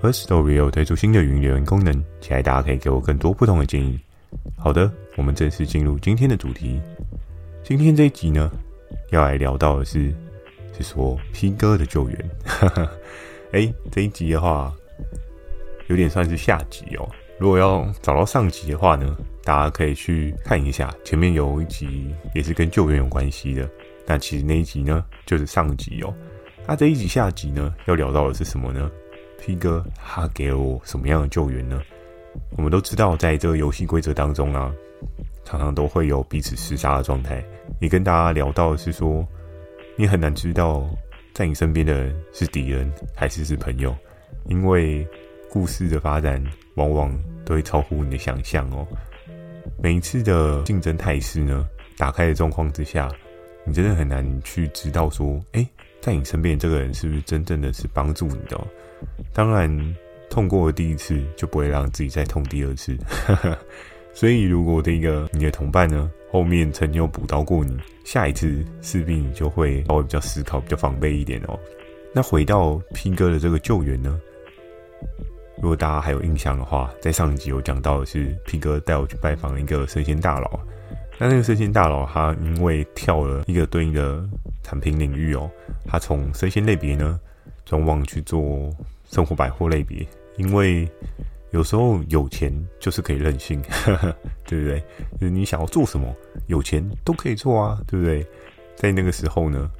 Firstory 有推出新的语音留言功能，期待大家可以给我更多不同的建议。好的，我们正式进入今天的主题。今天这一集呢，要来聊到的是，是说 P 哥的救援。哈哈哎，这一集的话，有点算是下集哦。如果要找到上集的话呢，大家可以去看一下，前面有一集也是跟救援有关系的。那其实那一集呢，就是上集哦。那这一集下集呢，要聊到的是什么呢？P 哥他给了我什么样的救援呢？我们都知道，在这个游戏规则当中啊，常常都会有彼此厮杀的状态。也跟大家聊到的是说，你很难知道在你身边的人是敌人还是是朋友，因为故事的发展。往往都会超乎你的想象哦。每一次的竞争态势呢，打开的状况之下，你真的很难去知道说，哎，在你身边这个人是不是真正的是帮助你的？当然，痛过了第一次，就不会让自己再痛第二次。所以，如果这个你的同伴呢，后面曾经有补刀过你，下一次势必你就会稍微比较思考、比较防备一点哦。那回到 P 哥的这个救援呢？如果大家还有印象的话，在上一集有讲到的是 P 哥带我去拜访一个生鲜大佬，那那个生鲜大佬他因为跳了一个对应的产品领域哦，他从生鲜类别呢转往去做生活百货类别，因为有时候有钱就是可以任性，对不对？就是你想要做什么，有钱都可以做啊，对不对？在那个时候呢，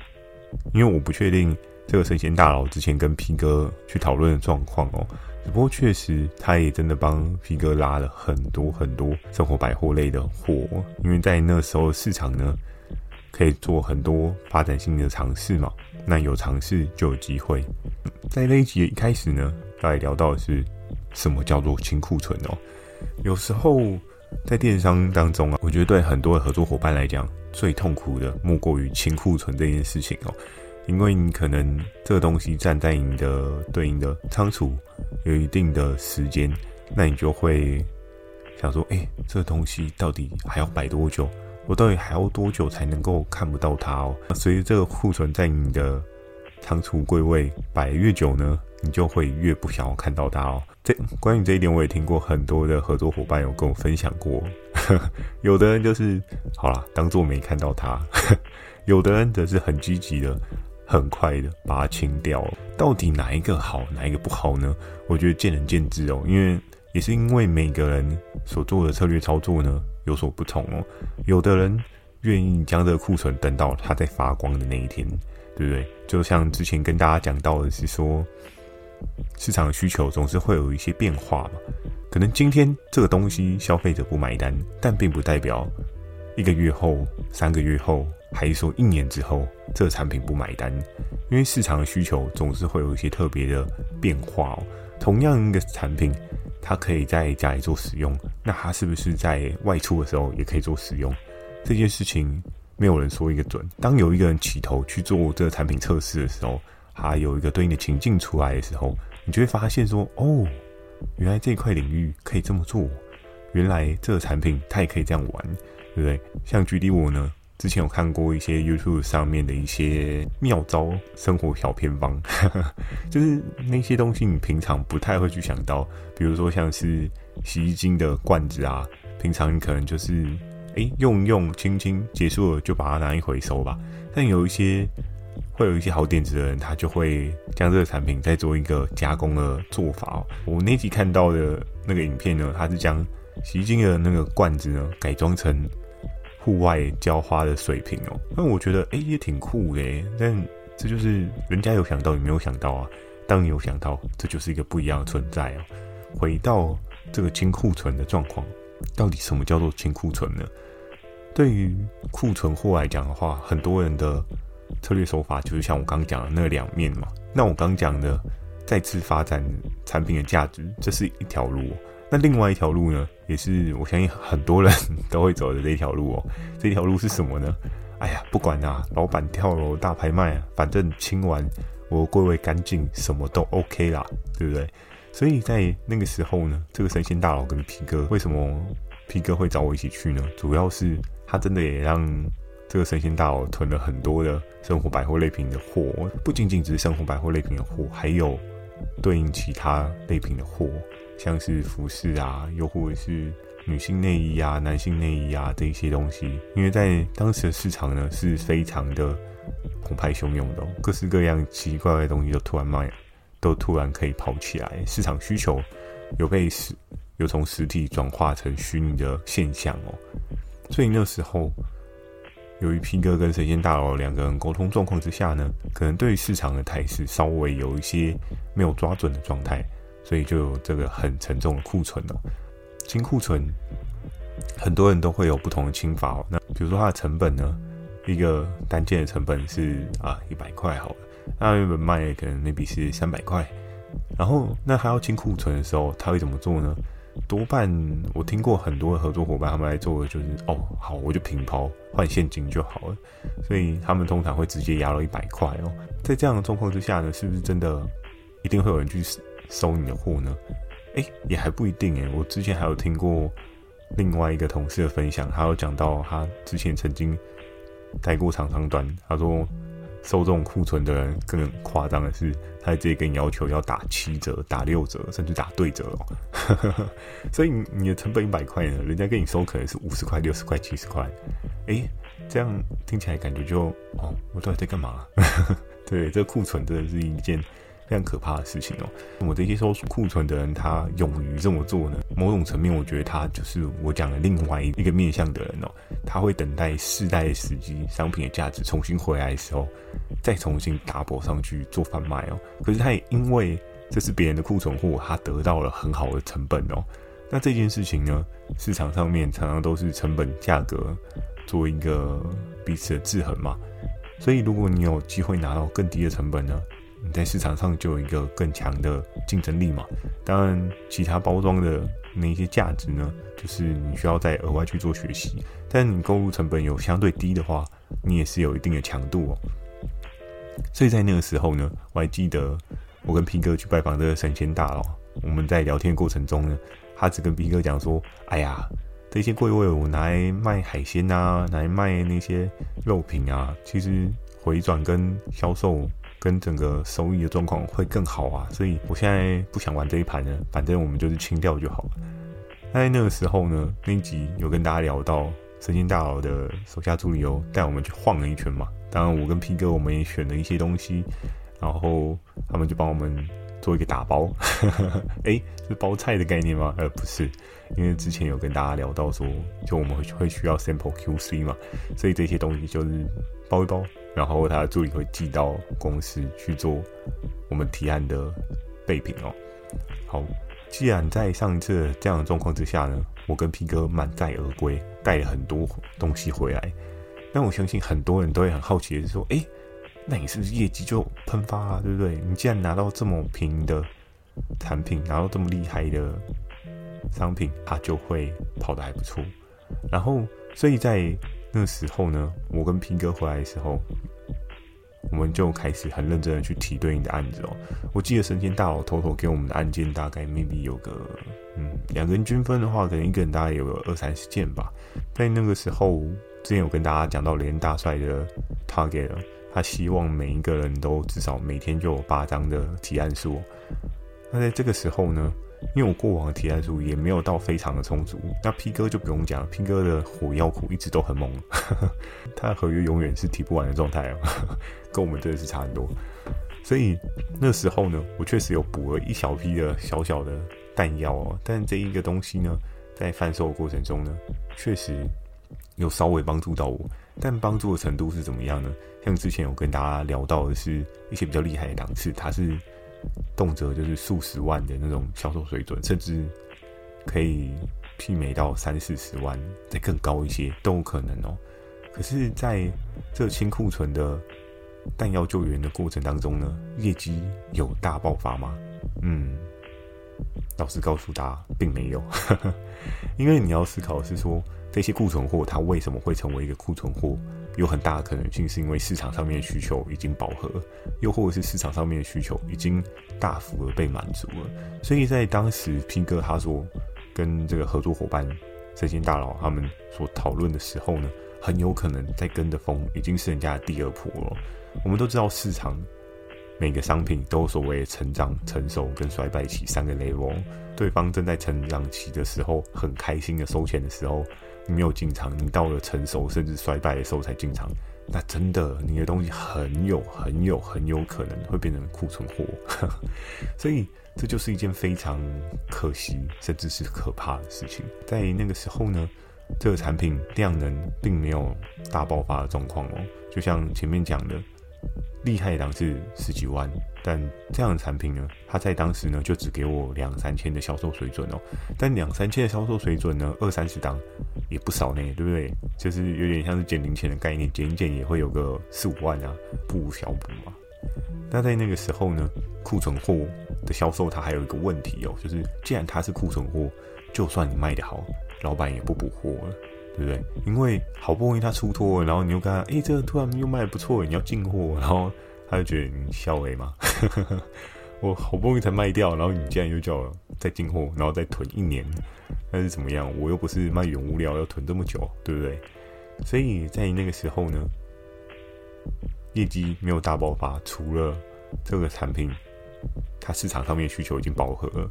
因为我不确定这个神仙大佬之前跟 P 哥去讨论的状况哦。只不过确实，他也真的帮 P 哥拉了很多很多生活百货类的货，因为在那时候市场呢，可以做很多发展性的尝试嘛。那有尝试就有机会。在那一集一开始呢，大家聊到的是什么叫做清库存哦。有时候在电商当中啊，我觉得对很多的合作伙伴来讲，最痛苦的莫过于清库存这件事情哦。因为你可能这个东西站在你的对应的仓储有一定的时间，那你就会想说：哎，这个东西到底还要摆多久？我到底还要多久才能够看不到它哦？随着这个库存在你的仓储柜位摆越久呢，你就会越不想要看到它哦。这关于这一点，我也听过很多的合作伙伴有跟我分享过。有的人就是好啦，当做没看到它；有的人则是很积极的。很快的把它清掉，到底哪一个好，哪一个不好呢？我觉得见仁见智哦，因为也是因为每个人所做的策略操作呢有所不同哦。有的人愿意将这个库存等到它在发光的那一天，对不对？就像之前跟大家讲到的是说，市场需求总是会有一些变化嘛。可能今天这个东西消费者不买单，但并不代表一个月后、三个月后。还是说一年之后，这个产品不买单，因为市场的需求总是会有一些特别的变化哦。同样一个产品，它可以在家里做使用，那它是不是在外出的时候也可以做使用？这件事情没有人说一个准。当有一个人起头去做这个产品测试的时候，还有一个对应的情境出来的时候，你就会发现说：哦，原来这块领域可以这么做，原来这个产品它也可以这样玩，对不对？像举例我呢。之前有看过一些 YouTube 上面的一些妙招生活小偏方，就是那些东西你平常不太会去想到，比如说像是洗衣精的罐子啊，平常你可能就是诶用用轻轻结束了就把它拿一回收吧。但有一些会有一些好点子的人，他就会将这个产品再做一个加工的做法。我那集看到的那个影片呢，他是将洗衣精的那个罐子呢改装成。户外浇花的水平哦，那我觉得哎、欸、也挺酷的，但这就是人家有想到，你没有想到啊。当你有想到，这就是一个不一样的存在哦。回到这个清库存的状况，到底什么叫做清库存呢？对于库存货来讲的话，很多人的策略手法就是像我刚讲的那两面嘛。那我刚讲的再次发展产品的价值，这是一条路。那另外一条路呢，也是我相信很多人 都会走的这一条路哦。这条路是什么呢？哎呀，不管啊，老板跳楼大拍卖啊，反正清完我归位干净，什么都 OK 啦，对不对？所以在那个时候呢，这个神仙大佬跟皮哥，为什么皮哥会找我一起去呢？主要是他真的也让这个神仙大佬囤了很多的生活百货类品的货，不仅仅只是生活百货类品的货，还有对应其他类品的货。像是服饰啊，又或者是女性内衣啊、男性内衣啊这一些东西，因为在当时的市场呢是非常的澎湃汹涌的，各式各样奇奇怪怪的东西都突然卖，都突然可以跑起来，市场需求有被实有从实体转化成虚拟的现象哦，所以那时候由于 P 哥跟神仙大佬两个人沟通状况之下呢，可能对市场的态势稍微有一些没有抓准的状态。所以就有这个很沉重的库存哦，清库存，很多人都会有不同的清法哦。那比如说它的成本呢，一个单件的成本是啊一百块好了，那原本卖可能 maybe 是三百块，然后那他要清库存的时候，他会怎么做呢？多半我听过很多的合作伙伴他们来做的就是哦好，我就平抛换现金就好了，所以他们通常会直接压到一百块哦。在这样的状况之下呢，是不是真的一定会有人去？收你的货呢？诶，也还不一定诶。我之前还有听过另外一个同事的分享，他有讲到他之前曾经待过长长短，他说收这种库存的人更夸张的是，他直接跟你要求要打七折、打六折，甚至打对折哦。所以你的成本一百块呢，人家跟你收可能是五十块、六十块、七十块。诶，这样听起来感觉就哦，我到底在干嘛？对，这库存真的是一件。非常可怕的事情哦。我这些收库存的人，他勇于这么做呢？某种层面，我觉得他就是我讲的另外一个面向的人哦。他会等待世代时机，商品的价值重新回来的时候，再重新 double 上去做贩卖哦。可是他也因为这是别人的库存货，他得到了很好的成本哦。那这件事情呢，市场上面常常都是成本价格做一个彼此的制衡嘛。所以如果你有机会拿到更低的成本呢？你在市场上就有一个更强的竞争力嘛。当然，其他包装的那些价值呢，就是你需要再额外去做学习。但你购入成本有相对低的话，你也是有一定的强度哦。所以在那个时候呢，我还记得我跟皮哥去拜访这个神仙大佬，我们在聊天过程中呢，他只跟皮哥讲说：“哎呀，这些贵位我拿来卖海鲜啊，拿来卖那些肉品啊，其实回转跟销售。”跟整个收益的状况会更好啊，所以我现在不想玩这一盘了，反正我们就是清掉就好了。那在那个时候呢，那一集有跟大家聊到神仙大佬的手下助理哦，带我们去晃了一圈嘛。当然，我跟 P 哥我们也选了一些东西，然后他们就帮我们做一个打包。诶，是包菜的概念吗？呃，不是，因为之前有跟大家聊到说，就我们会会需要 sample QC 嘛，所以这些东西就是包一包。然后他的助理会寄到公司去做我们提案的备品哦。好，既然在上一次这样的状况之下呢，我跟 P 哥满载而归，带了很多东西回来。那我相信很多人都会很好奇的是说，诶，那你是不是业绩就喷发了，对不对？你既然拿到这么便宜的产品，拿到这么厉害的商品，它就会跑得还不错。然后，所以在那时候呢，我跟平哥回来的时候，我们就开始很认真的去提对应的案子哦。我记得神仙大佬偷偷给我们的案件大概 maybe 有个，嗯，两个人均分的话，可能一个人大概有个二三十件吧。在那个时候，之前有跟大家讲到连大帅的 target，他希望每一个人都至少每天就有八张的提案数。那在这个时候呢，因为我过往的提案数也没有到非常的充足，那 P 哥就不用讲，P 哥的火药库一直都很猛，他的合约永远是提不完的状态哦，跟我们真的是差很多。所以那时候呢，我确实有补了一小批的小小的弹药哦，但这一个东西呢，在贩售的过程中呢，确实有稍微帮助到我，但帮助的程度是怎么样呢？像之前有跟大家聊到的是一些比较厉害的档次，它是。动辄就是数十万的那种销售水准，甚至可以媲美到三四十万，再更高一些都有可能哦。可是，在这清库存的弹药救援的过程当中呢，业绩有大爆发吗？嗯，老实告诉大家，并没有。因为你要思考的是说，这些库存货它为什么会成为一个库存货？有很大的可能性是因为市场上面的需求已经饱和，又或者是市场上面的需求已经大幅的被满足了。所以在当时，P 哥他说跟这个合作伙伴神仙大佬他们所讨论的时候呢，很有可能在跟的风已经是人家的第二波了。我们都知道市场每个商品都所谓的成长、成熟跟衰败期三个 level，对方正在成长期的时候，很开心的收钱的时候。你没有进场，你到了成熟甚至衰败的时候才进场，那真的你的东西很有很有很有可能会变成库存货，所以这就是一件非常可惜甚至是可怕的事情。在那个时候呢，这个产品量能并没有大爆发的状况哦，就像前面讲的。厉害的档是十几万，但这样的产品呢，它在当时呢就只给我两三千的销售水准哦。但两三千的销售水准呢，二三十档也不少呢，对不对？就是有点像是捡零钱的概念，捡一捡也会有个四五万啊，不无小补嘛。那在那个时候呢，库存货的销售它还有一个问题哦，就是既然它是库存货，就算你卖得好，老板也不补货了。对不对？因为好不容易他出脱，然后你又跟他，哎，这个突然又卖得不错，你要进货，然后他就觉得你笑我嘛？我好不容易才卖掉，然后你竟然又叫我再进货，然后再囤一年，那是怎么样？我又不是卖原物料，要囤这么久，对不对？所以在那个时候呢，业绩没有大爆发，除了这个产品，它市场上面需求已经饱和了。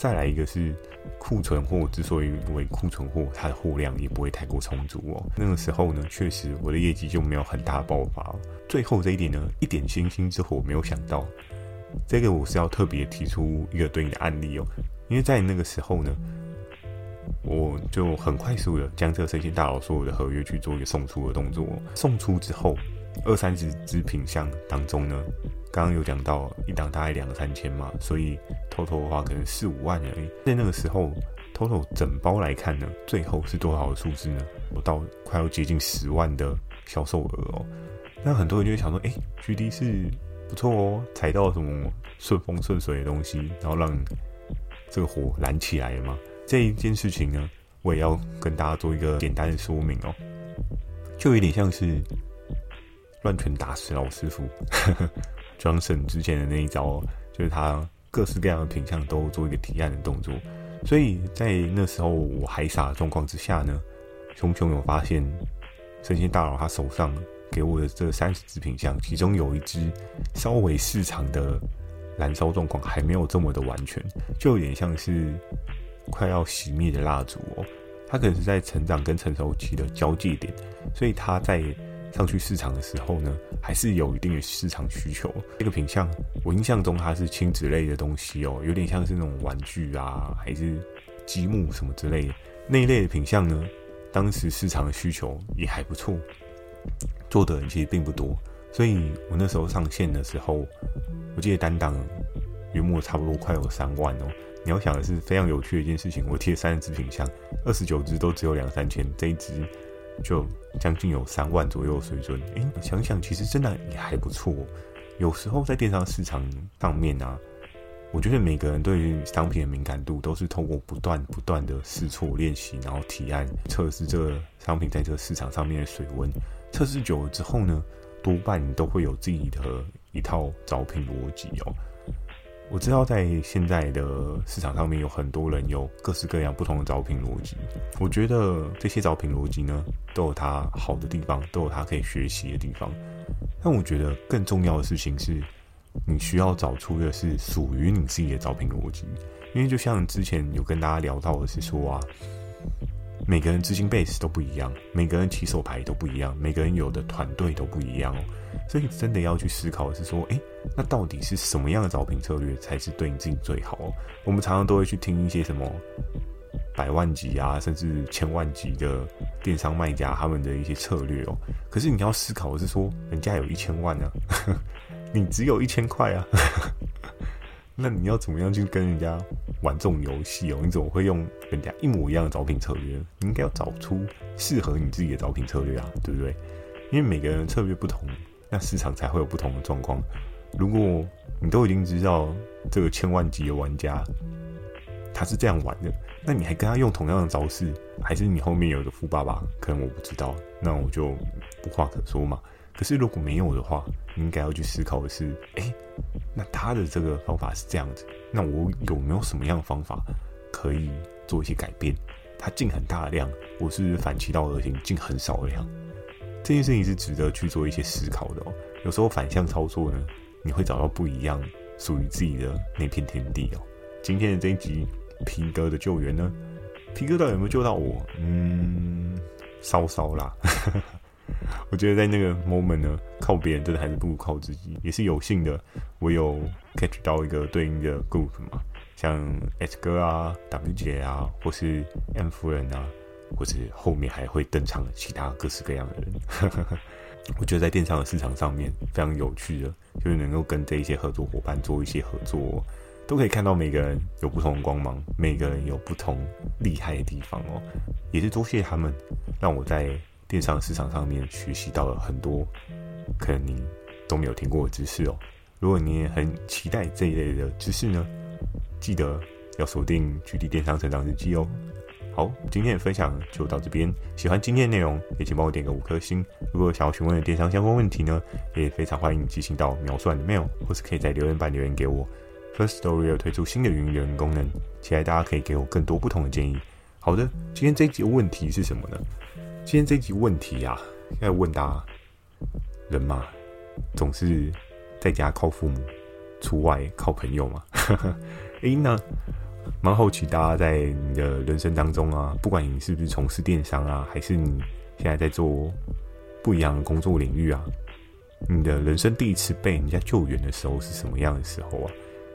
再来一个是库存货，之所以为库存货，它的货量也不会太过充足哦。那个时候呢，确实我的业绩就没有很大爆发。最后这一点呢，一点星星之火我没有想到，这个我是要特别提出一个对应的案例哦。因为在那个时候呢，我就很快速的将这个生鲜大佬所有的合约去做一个送出的动作。送出之后，二三十支品相当中呢。刚刚有讲到一档大概两三千嘛，所以 total 的话可能四五万而已。在那个时候，total 整包来看呢，最后是多少的数字呢？我到快要接近十万的销售额哦。那很多人就会想说，哎，GD 是不错哦，踩到什么顺风顺水的东西，然后让这个火燃起来了嘛。这一件事情呢，我也要跟大家做一个简单的说明哦，就有点像是乱拳打死老师傅。Johnson 之前的那一招，就是他各式各样的品相都做一个提案的动作，所以在那时候我还傻的状况之下呢，熊熊有发现神仙大佬他手上给我的这三十支品相，其中有一支稍微市场的燃烧状况还没有这么的完全，就有点像是快要熄灭的蜡烛哦，它可能是在成长跟成熟期的交界点，所以它在。上去市场的时候呢，还是有一定的市场需求。这个品相，我印象中它是亲子类的东西哦，有点像是那种玩具啊，还是积木什么之类的那一类的品相呢。当时市场的需求也还不错，做的人其实并不多，所以我那时候上线的时候，我记得单档月末差不多快有三万哦。你要想的是非常有趣的一件事情，我贴三十支品相，二十九支都只有两三千，这一支。就将近有三万左右的水准，诶，想想其实真的也还不错。有时候在电商市场上面啊，我觉得每个人对于商品的敏感度都是透过不断不断的试错练习，然后提案测试这个商品在这个市场上面的水温。测试久了之后呢，多半都会有自己的一套找品逻辑哦。我知道在现在的市场上面有很多人有各式各样不同的找品逻辑，我觉得这些找品逻辑呢，都有它好的地方，都有它可以学习的地方。但我觉得更重要的事情是，你需要找出的是属于你自己的找品逻辑，因为就像之前有跟大家聊到的是说啊。每个人资金 base 都不一样，每个人起手牌都不一样，每个人有的团队都不一样哦，所以真的要去思考的是说，诶，那到底是什么样的招聘策略才是对你自己最好哦？我们常常都会去听一些什么百万级啊，甚至千万级的电商卖家他们的一些策略哦，可是你要思考的是说，人家有一千万啊，你只有一千块啊。那你要怎么样去跟人家玩这种游戏哦？你怎么会用人家一模一样的招聘策略？你应该要找出适合你自己的招聘策略啊，对不对？因为每个人策略不同，那市场才会有不同的状况。如果你都已经知道这个千万级的玩家他是这样玩的，那你还跟他用同样的招式，还是你后面有个富爸爸？可能我不知道，那我就无话可说嘛。可是如果没有的话，你应该要去思考的是：哎，那他的这个方法是这样子，那我有没有什么样的方法可以做一些改变？他进很大量，我是反其道而行，进很少量。这件事情是值得去做一些思考的哦。有时候反向操作呢，你会找到不一样属于自己的那片天地哦。今天的这一集皮哥的救援呢，皮哥到底有没有救到我？嗯，稍稍啦。我觉得在那个 moment 呢，靠别人真的还是不如靠自己。也是有幸的，我有 catch 到一个对应的 group 嘛，像 S 哥啊、W 姐啊，或是 M 夫人啊，或是后面还会登场其他各式各样的人。我觉得在电商的市场上面非常有趣的，就是能够跟这一些合作伙伴做一些合作，都可以看到每个人有不同的光芒，每个人有不同厉害的地方哦。也是多谢他们，让我在电商市场上面学习到了很多可能你都没有听过的知识哦。如果你也很期待这一类的知识呢，记得要锁定《GD 电商成长日记》哦。好，今天的分享就到这边。喜欢今天的内容，也请帮我点个五颗星。如果想要询问的电商相关问题呢，也非常欢迎寄信到描述栏的 mail，或是可以在留言板留言给我。First Story 有推出新的语音留言功能，期待大家可以给我更多不同的建议。好的，今天这一集的问题是什么呢？今天这集问题啊，要问大家：人嘛，总是在家靠父母，出外靠朋友嘛。诶，那。蛮好奇，大家在你的人生当中啊，不管你是不是从事电商啊，还是你现在在做不一样的工作领域啊，你的人生第一次被人家救援的时候是什么样的时候啊？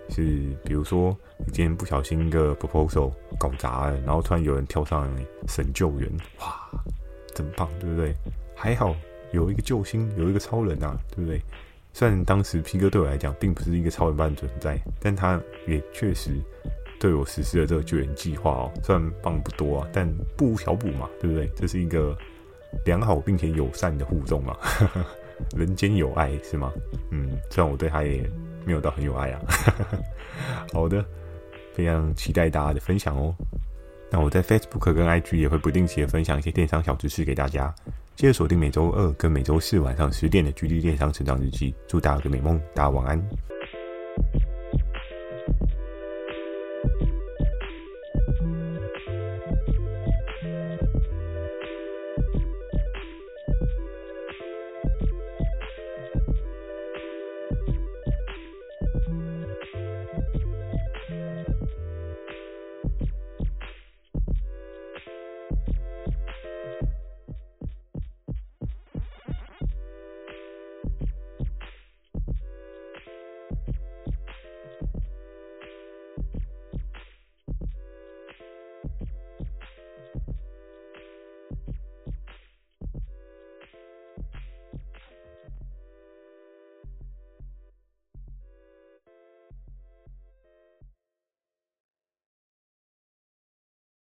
是比如说你今天不小心一个 proposal 搞砸了，然后突然有人跳上来神救援，哇，真棒，对不对？还好有一个救星，有一个超人啊，对不对？虽然当时皮哥对我来讲并不是一个超人般的存在，但他也确实。对我实施了这个救援计划哦，虽然棒不多啊，但不无小补嘛，对不对？这是一个良好并且友善的互动嘛，人间有爱是吗？嗯，虽然我对他也没有到很有爱啊。好的，非常期待大家的分享哦。那我在 Facebook 跟 IG 也会不定期的分享一些电商小知识给大家，接着锁定每周二跟每周四晚上十点的《GD 电商成长日记》。祝大家有个美梦，大家晚安。